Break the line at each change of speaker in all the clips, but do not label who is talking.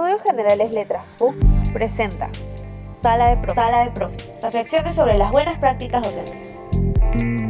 Estudios Generales Letras PUC presenta Sala de Profes. Sala de Profes. Reflexiones sobre las buenas prácticas docentes.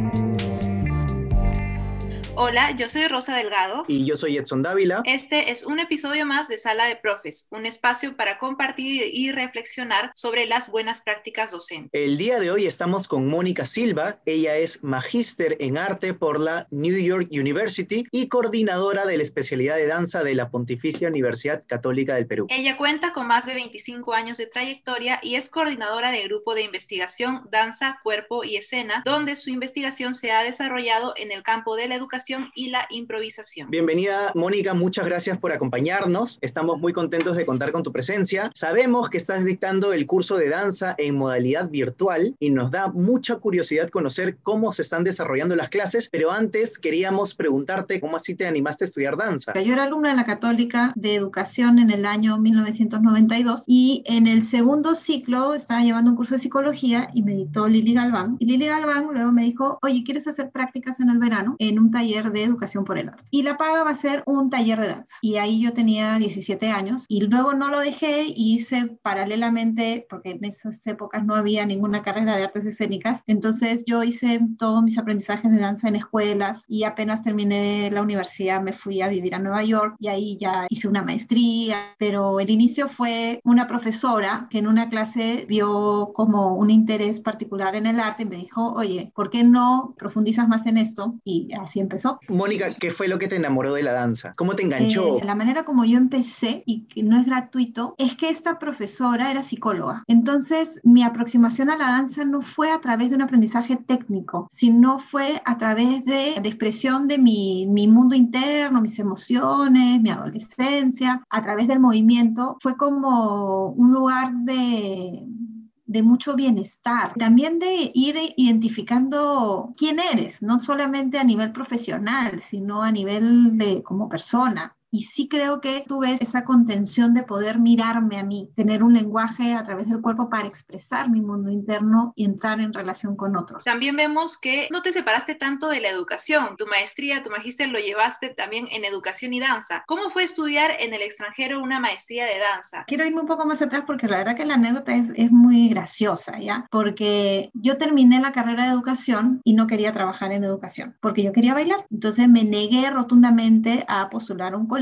Hola, yo soy Rosa Delgado.
Y yo soy Edson Dávila.
Este es un episodio más de Sala de Profes, un espacio para compartir y reflexionar sobre las buenas prácticas docentes.
El día de hoy estamos con Mónica Silva. Ella es magíster en arte por la New York University y coordinadora de la especialidad de danza de la Pontificia Universidad Católica del Perú.
Ella cuenta con más de 25 años de trayectoria y es coordinadora del grupo de investigación Danza, Cuerpo y Escena, donde su investigación se ha desarrollado en el campo de la educación y la improvisación.
Bienvenida, Mónica, muchas gracias por acompañarnos. Estamos muy contentos de contar con tu presencia. Sabemos que estás dictando el curso de danza en modalidad virtual y nos da mucha curiosidad conocer cómo se están desarrollando las clases, pero antes queríamos preguntarte cómo así te animaste a estudiar danza.
Yo era alumna de la Católica de Educación en el año 1992 y en el segundo ciclo estaba llevando un curso de psicología y me dictó Lili Galván. Y Lili Galván luego me dijo, oye, ¿quieres hacer prácticas en el verano en un taller de educación por el arte. Y la paga va a ser un taller de danza. Y ahí yo tenía 17 años y luego no lo dejé y hice paralelamente, porque en esas épocas no había ninguna carrera de artes escénicas, entonces yo hice todos mis aprendizajes de danza en escuelas y apenas terminé la universidad me fui a vivir a Nueva York y ahí ya hice una maestría, pero el inicio fue una profesora que en una clase vio como un interés particular en el arte y me dijo, oye, ¿por qué no profundizas más en esto? Y así empezó
Mónica, ¿qué fue lo que te enamoró de la danza? ¿Cómo te enganchó?
Eh, la manera como yo empecé, y que no es gratuito, es que esta profesora era psicóloga. Entonces, mi aproximación a la danza no fue a través de un aprendizaje técnico, sino fue a través de, de expresión de mi, mi mundo interno, mis emociones, mi adolescencia, a través del movimiento. Fue como un lugar de de mucho bienestar, también de ir identificando quién eres, no solamente a nivel profesional, sino a nivel de como persona y sí creo que tuve esa contención de poder mirarme a mí, tener un lenguaje a través del cuerpo para expresar mi mundo interno y entrar en relación con otros.
También vemos que no te separaste tanto de la educación. Tu maestría, tu magíster lo llevaste también en educación y danza. ¿Cómo fue estudiar en el extranjero una maestría de danza?
Quiero irme un poco más atrás porque la verdad que la anécdota es, es muy graciosa, ¿ya? Porque yo terminé la carrera de educación y no quería trabajar en educación porque yo quería bailar. Entonces me negué rotundamente a postular un colegio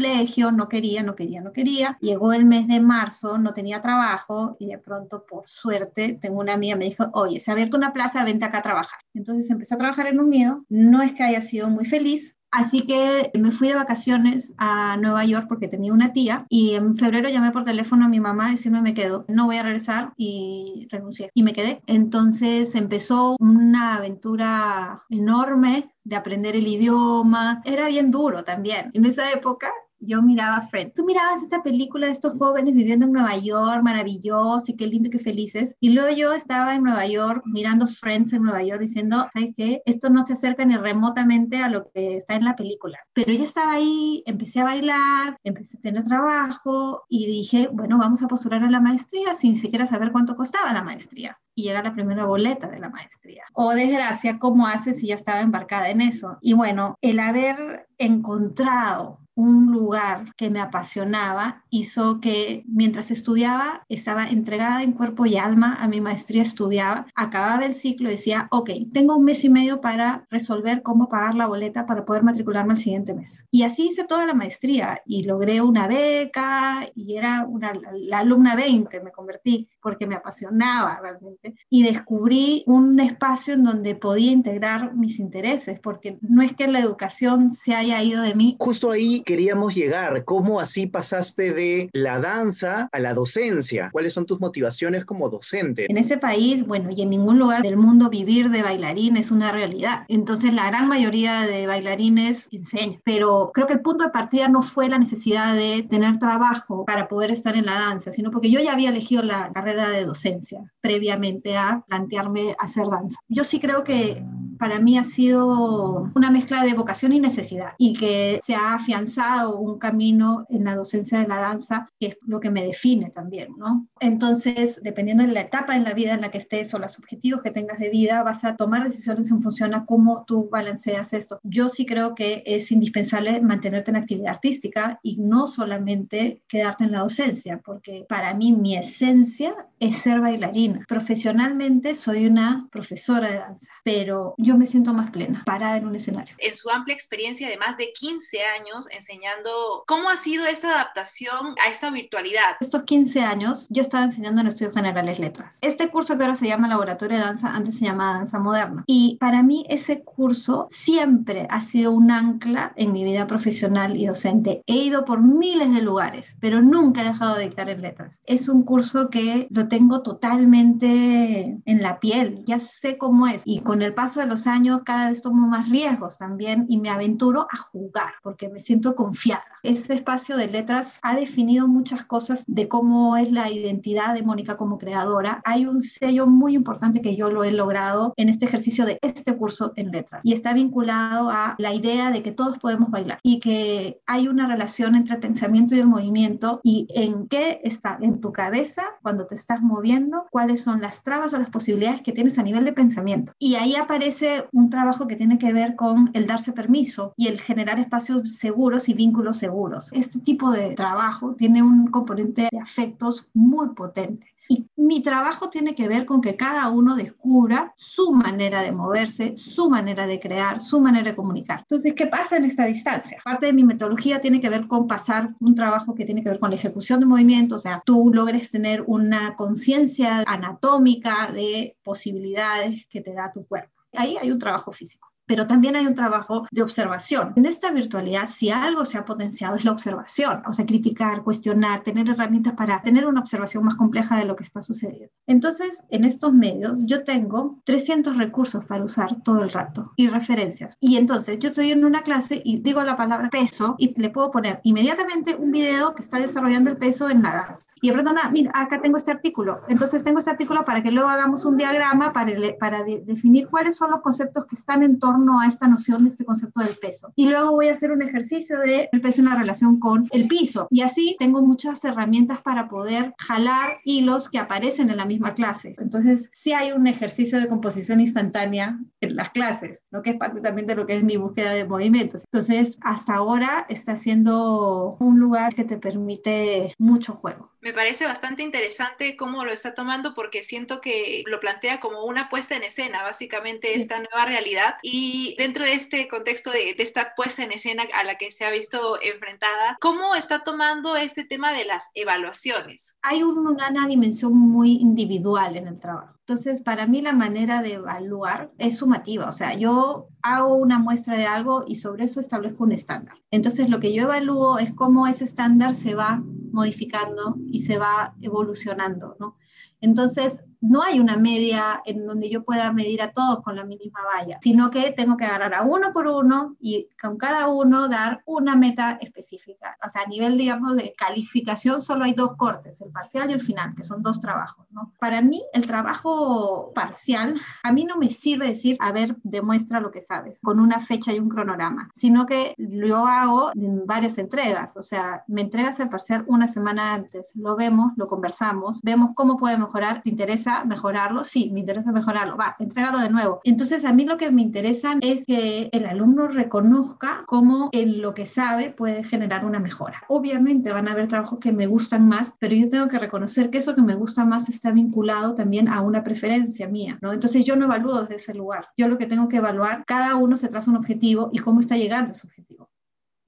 no quería, no quería, no quería. Llegó el mes de marzo, no tenía trabajo y de pronto, por suerte, tengo una amiga me dijo, oye, se ha abierto una plaza, vente acá a trabajar. Entonces empecé a trabajar en un nido. No es que haya sido muy feliz, Así que me fui de vacaciones a Nueva York porque tenía una tía y en febrero llamé por teléfono a mi mamá decirme me quedo, no voy a regresar y renuncié y me quedé. Entonces empezó una aventura enorme de aprender el idioma. Era bien duro también. En esa época yo miraba Friends. Tú mirabas esta película de estos jóvenes viviendo en Nueva York, maravilloso y qué lindo y qué felices. Y luego yo estaba en Nueva York mirando Friends en Nueva York diciendo, ¿sabes qué? Esto no se acerca ni remotamente a lo que está en la película. Pero ya estaba ahí, empecé a bailar, empecé a tener trabajo y dije, bueno, vamos a postular a la maestría sin siquiera saber cuánto costaba la maestría y llega la primera boleta de la maestría. O desgracia, ¿cómo haces si ya estaba embarcada en eso? Y bueno, el haber encontrado un lugar que me apasionaba hizo que mientras estudiaba estaba entregada en cuerpo y alma a mi maestría, estudiaba, acababa el ciclo decía, ok, tengo un mes y medio para resolver cómo pagar la boleta para poder matricularme el siguiente mes. Y así hice toda la maestría y logré una beca y era una, la alumna 20, me convertí porque me apasionaba realmente y descubrí un espacio en donde podía integrar mis intereses, porque no es que la educación se haya ido de mí.
Justo ahí queríamos llegar, ¿cómo así pasaste de la danza a la docencia? ¿Cuáles son tus motivaciones como docente?
En ese país, bueno, y en ningún lugar del mundo vivir de bailarín es una realidad. Entonces la gran mayoría de bailarines enseñan, pero creo que el punto de partida no fue la necesidad de tener trabajo para poder estar en la danza, sino porque yo ya había elegido la carrera de docencia previamente a plantearme hacer danza. Yo sí creo que para mí ha sido una mezcla de vocación y necesidad y que se ha afianzado un camino en la docencia de la danza que es lo que me define también, ¿no? Entonces, dependiendo de la etapa en la vida en la que estés o los objetivos que tengas de vida, vas a tomar decisiones en función a cómo tú balanceas esto. Yo sí creo que es indispensable mantenerte en actividad artística y no solamente quedarte en la docencia, porque para mí mi esencia es ser bailarina. Profesionalmente soy una profesora de danza, pero yo me siento más plena, parada en un escenario.
En su amplia experiencia de más de 15 años enseñando, ¿cómo ha sido esa adaptación a esta virtualidad?
Estos 15 años yo estaba enseñando en Estudios Generales Letras. Este curso que ahora se llama Laboratorio de Danza, antes se llamaba Danza Moderna. Y para mí ese curso siempre ha sido un ancla en mi vida profesional y docente. He ido por miles de lugares, pero nunca he dejado de dictar en letras. Es un curso que lo tengo totalmente en la piel, ya sé cómo es. Y con el paso de los años cada vez tomo más riesgos también y me aventuro a jugar porque me siento confiada. Este espacio de letras ha definido muchas cosas de cómo es la identidad de Mónica como creadora. Hay un sello muy importante que yo lo he logrado en este ejercicio de este curso en letras y está vinculado a la idea de que todos podemos bailar y que hay una relación entre el pensamiento y el movimiento y en qué está en tu cabeza cuando te estás moviendo, cuáles son las trabas o las posibilidades que tienes a nivel de pensamiento. Y ahí aparece un trabajo que tiene que ver con el darse permiso y el generar espacios seguros y vínculos seguros. Este tipo de trabajo tiene un componente de afectos muy potente. Y mi trabajo tiene que ver con que cada uno descubra su manera de moverse, su manera de crear, su manera de comunicar. Entonces, ¿qué pasa en esta distancia? Parte de mi metodología tiene que ver con pasar un trabajo que tiene que ver con la ejecución de movimientos, o sea, tú logres tener una conciencia anatómica de posibilidades que te da tu cuerpo. Ahí hay un trabajo físico pero también hay un trabajo de observación. En esta virtualidad, si algo se ha potenciado es la observación, o sea, criticar, cuestionar, tener herramientas para tener una observación más compleja de lo que está sucediendo. Entonces, en estos medios, yo tengo 300 recursos para usar todo el rato y referencias. Y entonces, yo estoy en una clase y digo la palabra peso y le puedo poner inmediatamente un video que está desarrollando el peso en la danza. Y perdón, mira, acá tengo este artículo. Entonces, tengo este artículo para que luego hagamos un diagrama para, para definir cuáles son los conceptos que están en torno a esta noción de este concepto del peso. Y luego voy a hacer un ejercicio de el peso en la relación con el piso. Y así tengo muchas herramientas para poder jalar hilos que aparecen en la misma clase. Entonces, sí hay un ejercicio de composición instantánea en las clases, lo que es parte también de lo que es mi búsqueda de movimientos. Entonces, hasta ahora está siendo un lugar que te permite mucho juego.
Me parece bastante interesante cómo lo está tomando porque siento que lo plantea como una puesta en escena, básicamente esta nueva realidad. Y dentro de este contexto de, de, esta puesta en escena a la que se ha visto enfrentada, ¿cómo está tomando este tema de las evaluaciones?
Hay una dimensión muy individual en el trabajo. Entonces, para mí la manera de evaluar es sumativa, o sea, yo hago una muestra de algo y sobre eso establezco un estándar. Entonces, lo que yo evalúo es cómo ese estándar se va modificando y se va evolucionando, ¿no? Entonces, no hay una media en donde yo pueda medir a todos con la misma valla, sino que tengo que agarrar a uno por uno y con cada uno dar una meta específica. O sea, a nivel, digamos, de calificación solo hay dos cortes, el parcial y el final, que son dos trabajos. Para mí, el trabajo parcial, a mí no me sirve decir, a ver, demuestra lo que sabes, con una fecha y un cronograma, sino que lo hago en varias entregas. O sea, me entregas el parcial una semana antes, lo vemos, lo conversamos, vemos cómo puede mejorar, te interesa mejorarlo? Sí, me interesa mejorarlo. Va, entrégalo de nuevo. Entonces, a mí lo que me interesa es que el alumno reconozca cómo en lo que sabe puede generar una mejora. Obviamente van a haber trabajos que me gustan más, pero yo tengo que reconocer que eso que me gusta más está vinculado también a una preferencia mía, ¿no? Entonces, yo no evalúo desde ese lugar. Yo lo que tengo que evaluar, cada uno se traza un objetivo y cómo está llegando a ese objetivo.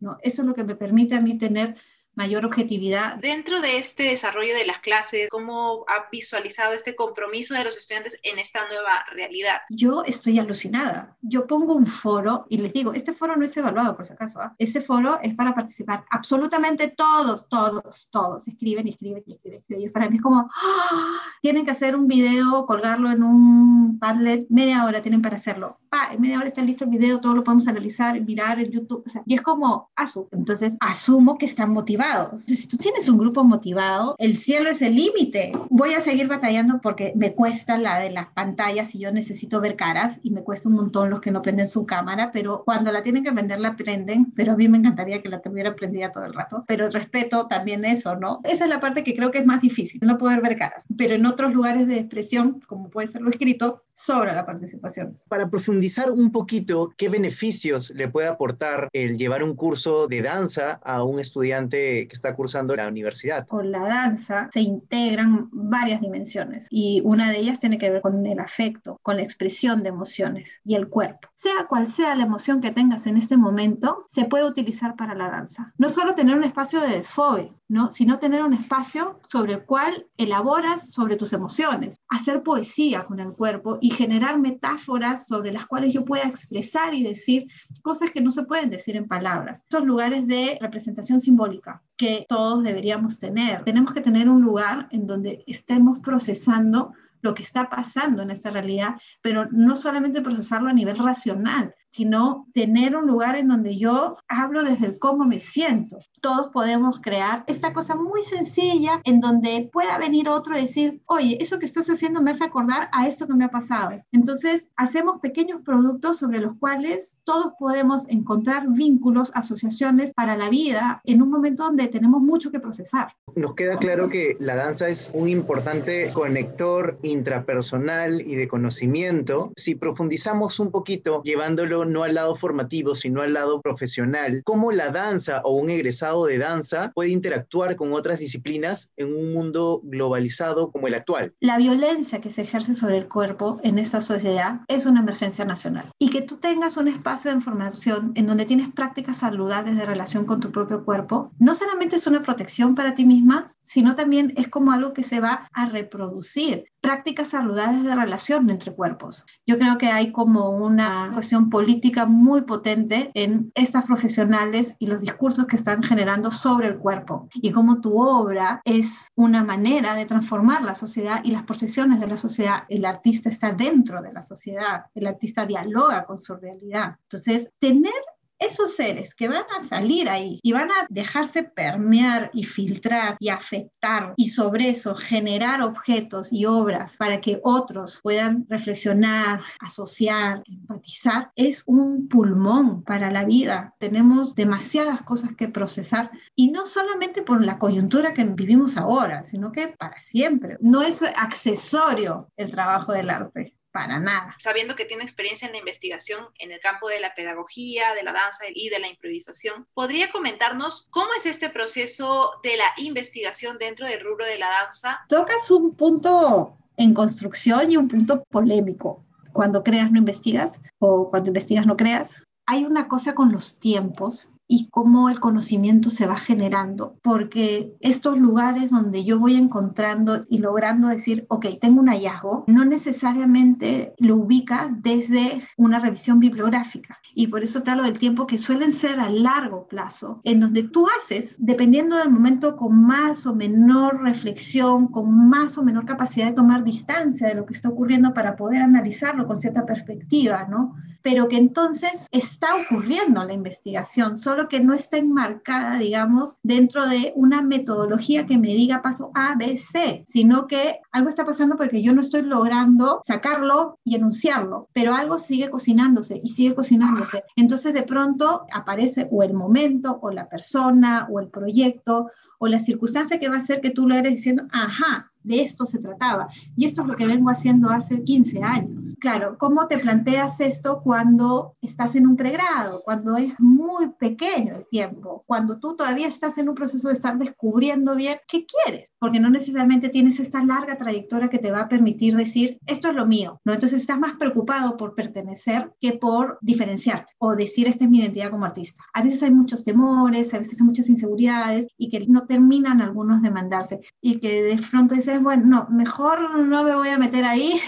¿no? Eso es lo que me permite a mí tener mayor objetividad.
Dentro de este desarrollo de las clases, ¿cómo ha visualizado este compromiso de los estudiantes en esta nueva realidad?
Yo estoy alucinada. Yo pongo un foro y les digo, este foro no es evaluado por si acaso, ¿ah? este foro es para participar absolutamente todos, todos, todos. Escriben, escriben, escriben, escriben. Y para mí es como, ¡ah! tienen que hacer un video, colgarlo en un Padlet, media hora tienen para hacerlo pa, en media hora está listo el video, todo lo podemos analizar, mirar en YouTube, o sea, y es como, asu, entonces asumo que están motivados. Si tú tienes un grupo motivado, el cielo es el límite. Voy a seguir batallando porque me cuesta la de las pantallas y yo necesito ver caras y me cuesta un montón los que no prenden su cámara, pero cuando la tienen que prender la prenden, pero a mí me encantaría que la tuviera prendida todo el rato, pero respeto también eso, ¿no? Esa es la parte que creo que es más difícil, no poder ver caras, pero en otros lugares de expresión, como puede ser lo escrito, sobra la participación.
Para profundizar un poquito, ¿qué beneficios le puede aportar el llevar un curso de danza a un estudiante que está cursando la universidad?
Con la danza se integran varias dimensiones y una de ellas tiene que ver con el afecto, con la expresión de emociones y el cuerpo. Sea cual sea la emoción que tengas en este momento, se puede utilizar para la danza. No solo tener un espacio de desfogue, ¿no? sino tener un espacio sobre el cual elaboras sobre tus emociones, hacer poesía con el cuerpo y generar metáforas sobre las cuales yo pueda expresar y decir cosas que no se pueden decir en palabras. Estos lugares de representación simbólica que todos deberíamos tener. Tenemos que tener un lugar en donde estemos procesando lo que está pasando en esta realidad, pero no solamente procesarlo a nivel racional, sino tener un lugar en donde yo hablo desde el cómo me siento. Todos podemos crear esta cosa muy sencilla en donde pueda venir otro y decir, oye, eso que estás haciendo me hace acordar a esto que me ha pasado. Entonces, hacemos pequeños productos sobre los cuales todos podemos encontrar vínculos, asociaciones para la vida en un momento donde tenemos mucho que procesar.
Nos queda claro que la danza es un importante conector intrapersonal y de conocimiento. Si profundizamos un poquito llevándolo no al lado formativo, sino al lado profesional, cómo la danza o un egresado de danza puede interactuar con otras disciplinas en un mundo globalizado como el actual.
La violencia que se ejerce sobre el cuerpo en esta sociedad es una emergencia nacional. Y que tú tengas un espacio de información en donde tienes prácticas saludables de relación con tu propio cuerpo, no solamente es una protección para ti misma, sino también es como algo que se va a reproducir prácticas saludables de relación entre cuerpos. Yo creo que hay como una cuestión política muy potente en estas profesionales y los discursos que están generando sobre el cuerpo y cómo tu obra es una manera de transformar la sociedad y las posiciones de la sociedad. El artista está dentro de la sociedad, el artista dialoga con su realidad. Entonces, tener esos seres que van a salir ahí y van a dejarse permear y filtrar y afectar y sobre eso generar objetos y obras para que otros puedan reflexionar, asociar, empatizar, es un pulmón para la vida. Tenemos demasiadas cosas que procesar y no solamente por la coyuntura que vivimos ahora, sino que para siempre. No es accesorio el trabajo del arte para nada.
Sabiendo que tiene experiencia en la investigación en el campo de la pedagogía, de la danza y de la improvisación, ¿podría comentarnos cómo es este proceso de la investigación dentro del rubro de la danza?
Tocas un punto en construcción y un punto polémico. Cuando creas no investigas o cuando investigas no creas. Hay una cosa con los tiempos y cómo el conocimiento se va generando, porque estos lugares donde yo voy encontrando y logrando decir, ok, tengo un hallazgo, no necesariamente lo ubicas desde una revisión bibliográfica. Y por eso te hablo del tiempo que suelen ser a largo plazo, en donde tú haces, dependiendo del momento, con más o menor reflexión, con más o menor capacidad de tomar distancia de lo que está ocurriendo para poder analizarlo con cierta perspectiva, ¿no? Pero que entonces está ocurriendo la investigación, solo que no está enmarcada, digamos, dentro de una metodología que me diga paso A, B, C, sino que algo está pasando porque yo no estoy logrando sacarlo y enunciarlo, pero algo sigue cocinándose y sigue cocinándose. Entonces de pronto aparece o el momento o la persona o el proyecto o la circunstancia que va a hacer que tú lo eres diciendo, ajá, de esto se trataba. Y esto es lo que vengo haciendo hace 15 años. Claro, ¿cómo te planteas esto cuando estás en un pregrado, cuando es muy pequeño el tiempo, cuando tú todavía estás en un proceso de estar descubriendo bien qué quieres? Porque no necesariamente tienes esta larga trayectoria que te va a permitir decir, esto es lo mío, ¿no? Entonces estás más preocupado por pertenecer que por diferenciarte o decir, esta es mi identidad como artista. A veces hay muchos temores, a veces hay muchas inseguridades y que no terminan algunos de mandarse y que de pronto dices, bueno, no, mejor no me voy a meter ahí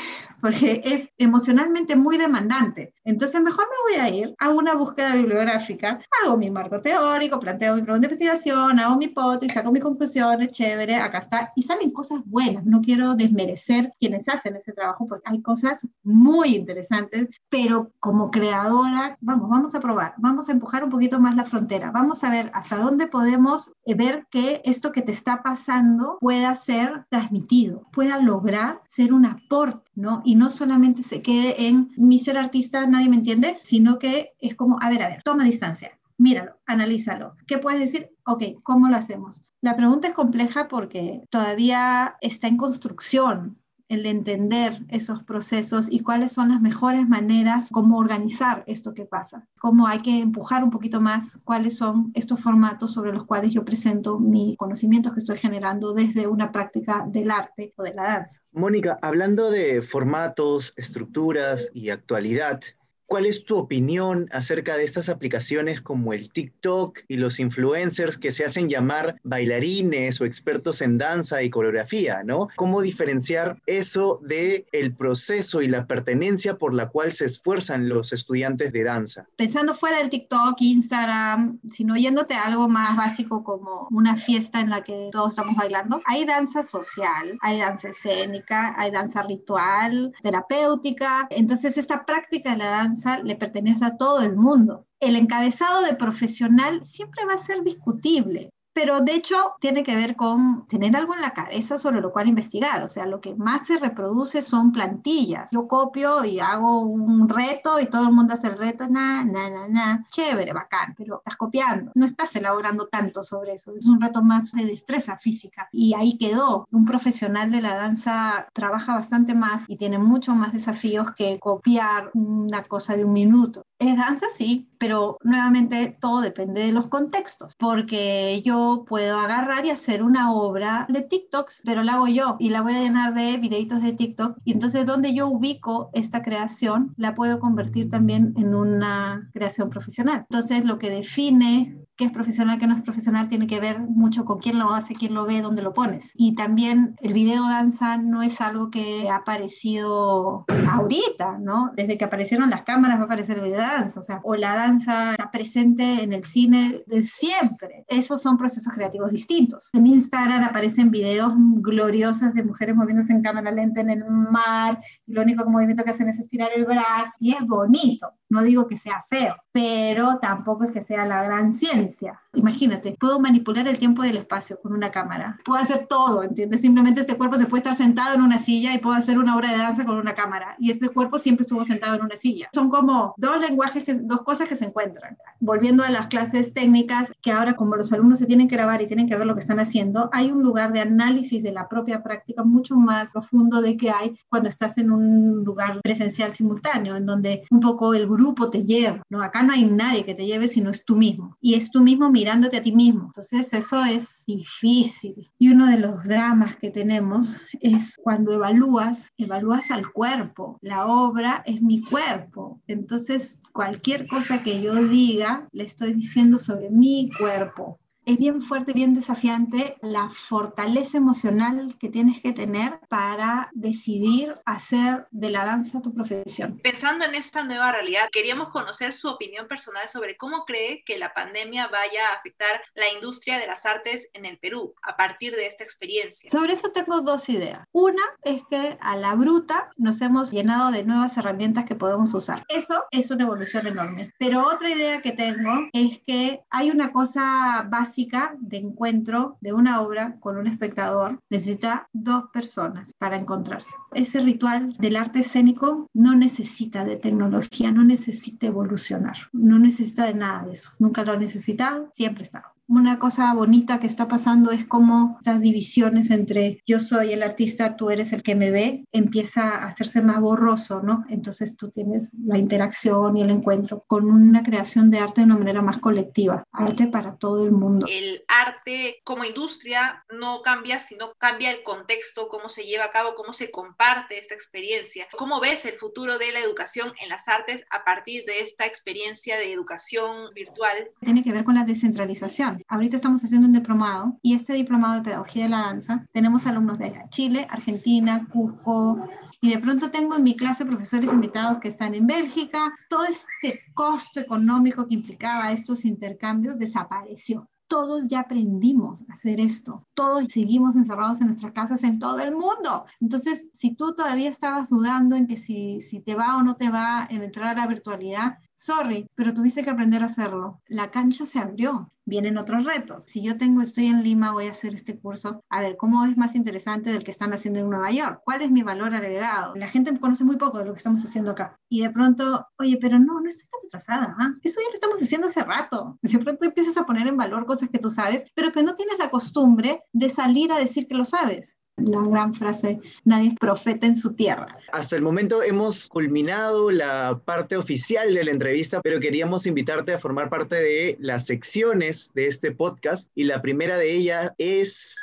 porque es emocionalmente muy demandante. Entonces, mejor me voy a ir a una búsqueda bibliográfica, hago mi marco teórico, planteo mi pregunta de investigación, hago mi hipótesis, saco mis conclusiones, chévere, acá está, y salen cosas buenas. No quiero desmerecer quienes hacen ese trabajo porque hay cosas muy interesantes, pero como creadora, vamos, vamos a probar, vamos a empujar un poquito más la frontera, vamos a ver hasta dónde podemos eh, ver que esto que te está pasando pueda ser transmitido, pueda lograr ser un aporte, ¿no? Y no solamente se quede en mi ser artista, nadie me entiende, sino que es como, a ver, a ver, toma distancia, míralo, analízalo. ¿Qué puedes decir? Ok, ¿cómo lo hacemos? La pregunta es compleja porque todavía está en construcción el entender esos procesos y cuáles son las mejores maneras, cómo organizar esto que pasa, cómo hay que empujar un poquito más cuáles son estos formatos sobre los cuales yo presento mis conocimientos que estoy generando desde una práctica del arte o de la danza.
Mónica, hablando de formatos, estructuras y actualidad, ¿Cuál es tu opinión acerca de estas aplicaciones como el TikTok y los influencers que se hacen llamar bailarines o expertos en danza y coreografía, ¿no? ¿Cómo diferenciar eso de el proceso y la pertenencia por la cual se esfuerzan los estudiantes de danza?
Pensando fuera del TikTok, Instagram, sino yéndote a algo más básico como una fiesta en la que todos estamos bailando, hay danza social, hay danza escénica, hay danza ritual, terapéutica. Entonces, esta práctica de la danza le pertenece a todo el mundo. El encabezado de profesional siempre va a ser discutible pero de hecho tiene que ver con tener algo en la cabeza sobre lo cual investigar. O sea, lo que más se reproduce son plantillas. Yo copio y hago un reto y todo el mundo hace el reto, na, na, na, na. Chévere, bacán, pero estás copiando. No estás elaborando tanto sobre eso. Es un reto más de destreza física. Y ahí quedó. Un profesional de la danza trabaja bastante más y tiene mucho más desafíos que copiar una cosa de un minuto. Es danza, sí, pero nuevamente todo depende de los contextos, porque yo puedo agarrar y hacer una obra de TikToks, pero la hago yo y la voy a llenar de videitos de TikTok y entonces donde yo ubico esta creación la puedo convertir también en una creación profesional. Entonces lo que define qué es profesional, qué no es profesional, tiene que ver mucho con quién lo hace, quién lo ve, dónde lo pones. Y también el video danza no es algo que ha aparecido ahorita, ¿no? Desde que aparecieron las cámaras va a aparecer el video danza, o sea, o la danza está presente en el cine de siempre. Esos son procesos creativos distintos. En Instagram aparecen videos gloriosos de mujeres moviéndose en cámara lenta en el mar, y lo único movimiento que hacen es estirar el brazo, y es bonito. No digo que sea feo, pero tampoco es que sea la gran ciencia. Imagínate, puedo manipular el tiempo y el espacio con una cámara. Puedo hacer todo, ¿entiendes? Simplemente este cuerpo se puede estar sentado en una silla y puedo hacer una obra de danza con una cámara. Y este cuerpo siempre estuvo sentado en una silla. Son como dos lenguajes, dos cosas que se encuentran. Volviendo a las clases técnicas, que ahora como los alumnos se tienen que grabar y tienen que ver lo que están haciendo, hay un lugar de análisis de la propia práctica mucho más profundo de que hay cuando estás en un lugar presencial simultáneo, en donde un poco el grupo te lleva. ¿no? Acá no hay nadie que te lleve, sino es tú mismo. Y es tú mismo mirándote a ti mismo. Entonces eso es difícil. Y uno de los dramas que tenemos es cuando evalúas, evalúas al cuerpo. La obra es mi cuerpo. Entonces cualquier cosa que yo diga, le estoy diciendo sobre mi cuerpo es bien fuerte, bien desafiante la fortaleza emocional que tienes que tener para decidir hacer de la danza tu profesión.
Pensando en esta nueva realidad, queríamos conocer su opinión personal sobre cómo cree que la pandemia vaya a afectar la industria de las artes en el Perú a partir de esta experiencia.
Sobre eso tengo dos ideas. Una es que a la bruta nos hemos llenado de nuevas herramientas que podemos usar. Eso es una evolución enorme. Pero otra idea que tengo es que hay una cosa básica de encuentro de una obra con un espectador necesita dos personas para encontrarse. Ese ritual del arte escénico no necesita de tecnología, no necesita evolucionar, no necesita de nada de eso. Nunca lo ha necesitado, siempre está una cosa bonita que está pasando es como estas divisiones entre yo soy el artista, tú eres el que me ve, empieza a hacerse más borroso, ¿no? Entonces tú tienes la interacción y el encuentro con una creación de arte de una manera más colectiva, arte para todo el mundo.
El arte como industria no cambia, sino cambia el contexto, cómo se lleva a cabo, cómo se comparte esta experiencia. ¿Cómo ves el futuro de la educación en las artes a partir de esta experiencia de educación virtual?
Tiene que ver con la descentralización Ahorita estamos haciendo un diplomado y este diplomado de pedagogía de la danza tenemos alumnos de Chile, Argentina, Cusco, y de pronto tengo en mi clase profesores invitados que están en Bélgica. Todo este costo económico que implicaba estos intercambios desapareció todos ya aprendimos a hacer esto, todos seguimos encerrados en nuestras casas en todo el mundo. Entonces, si tú todavía estabas dudando en que si, si te va o no te va en entrar a la virtualidad, sorry, pero tuviste que aprender a hacerlo. La cancha se abrió, vienen otros retos. Si yo tengo, estoy en Lima, voy a hacer este curso, a ver, ¿cómo es más interesante del que están haciendo en Nueva York? ¿Cuál es mi valor agregado? La gente conoce muy poco de lo que estamos haciendo acá. Y de pronto, oye, pero no, no estoy tan atrasada. ¿ah? Eso ya lo estamos haciendo hace rato. De pronto empiezas a poner en valor cosas que tú sabes, pero que no tienes la costumbre de salir a decir que lo sabes la gran frase, nadie es profeta en su tierra.
Hasta el momento hemos culminado la parte oficial de la entrevista, pero queríamos invitarte a formar parte de las secciones de este podcast y la primera de ellas es...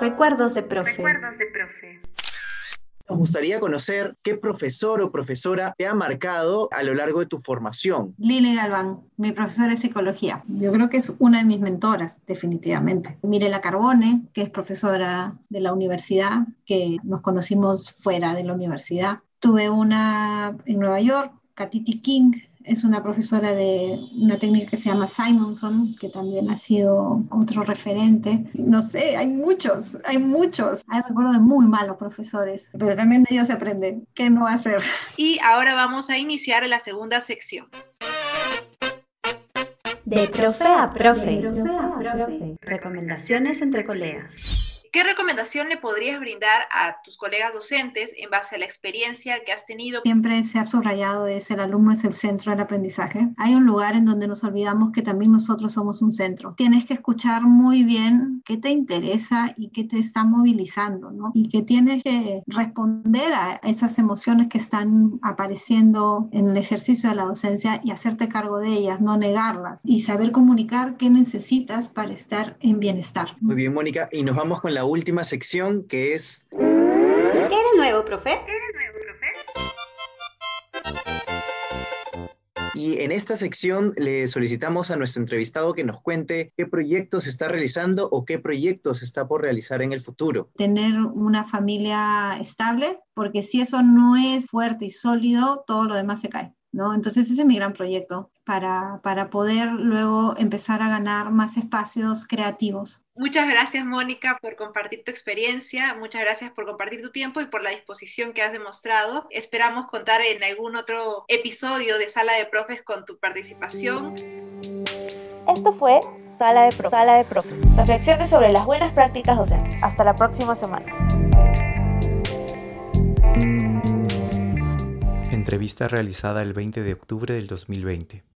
Recuerdos de profe.
Recuerdos de profe.
Nos gustaría conocer qué profesor o profesora te ha marcado a lo largo de tu formación.
Lili Galván, mi profesora de psicología. Yo creo que es una de mis mentoras, definitivamente. Mirela Carbone, que es profesora de la universidad, que nos conocimos fuera de la universidad. Tuve una en Nueva York, Katiti King, es una profesora de una técnica que se llama Simonson, que también ha sido otro referente. No sé, hay muchos, hay muchos. Hay recuerdo de muy malos profesores, pero también de ellos se aprende qué no hacer.
Y ahora vamos a iniciar la segunda sección.
De profe a profe. De profe a profe. Recomendaciones entre colegas.
¿Qué recomendación le podrías brindar a tus colegas docentes en base a la experiencia que has tenido?
Siempre se ha subrayado es el alumno es el centro del aprendizaje. Hay un lugar en donde nos olvidamos que también nosotros somos un centro. Tienes que escuchar muy bien qué te interesa y qué te está movilizando, ¿no? Y que tienes que responder a esas emociones que están apareciendo en el ejercicio de la docencia y hacerte cargo de ellas, no negarlas y saber comunicar qué necesitas para estar en bienestar.
Muy bien, Mónica, y nos vamos con la última sección que es...
¿Qué de nuevo, profe?
¿Qué de nuevo, profe?
Y en esta sección le solicitamos a nuestro entrevistado que nos cuente qué proyectos está realizando o qué proyectos está por realizar en el futuro.
Tener una familia estable, porque si eso no es fuerte y sólido, todo lo demás se cae. ¿No? Entonces ese es mi gran proyecto para, para poder luego empezar a ganar más espacios creativos.
Muchas gracias, Mónica, por compartir tu experiencia. Muchas gracias por compartir tu tiempo y por la disposición que has demostrado. Esperamos contar en algún otro episodio de Sala de Profes con tu participación.
Esto fue Sala de, Pro Sala de Profes. Reflexiones sobre las buenas prácticas docentes. Hasta la próxima semana.
Entrevista realizada el 20 de octubre del 2020.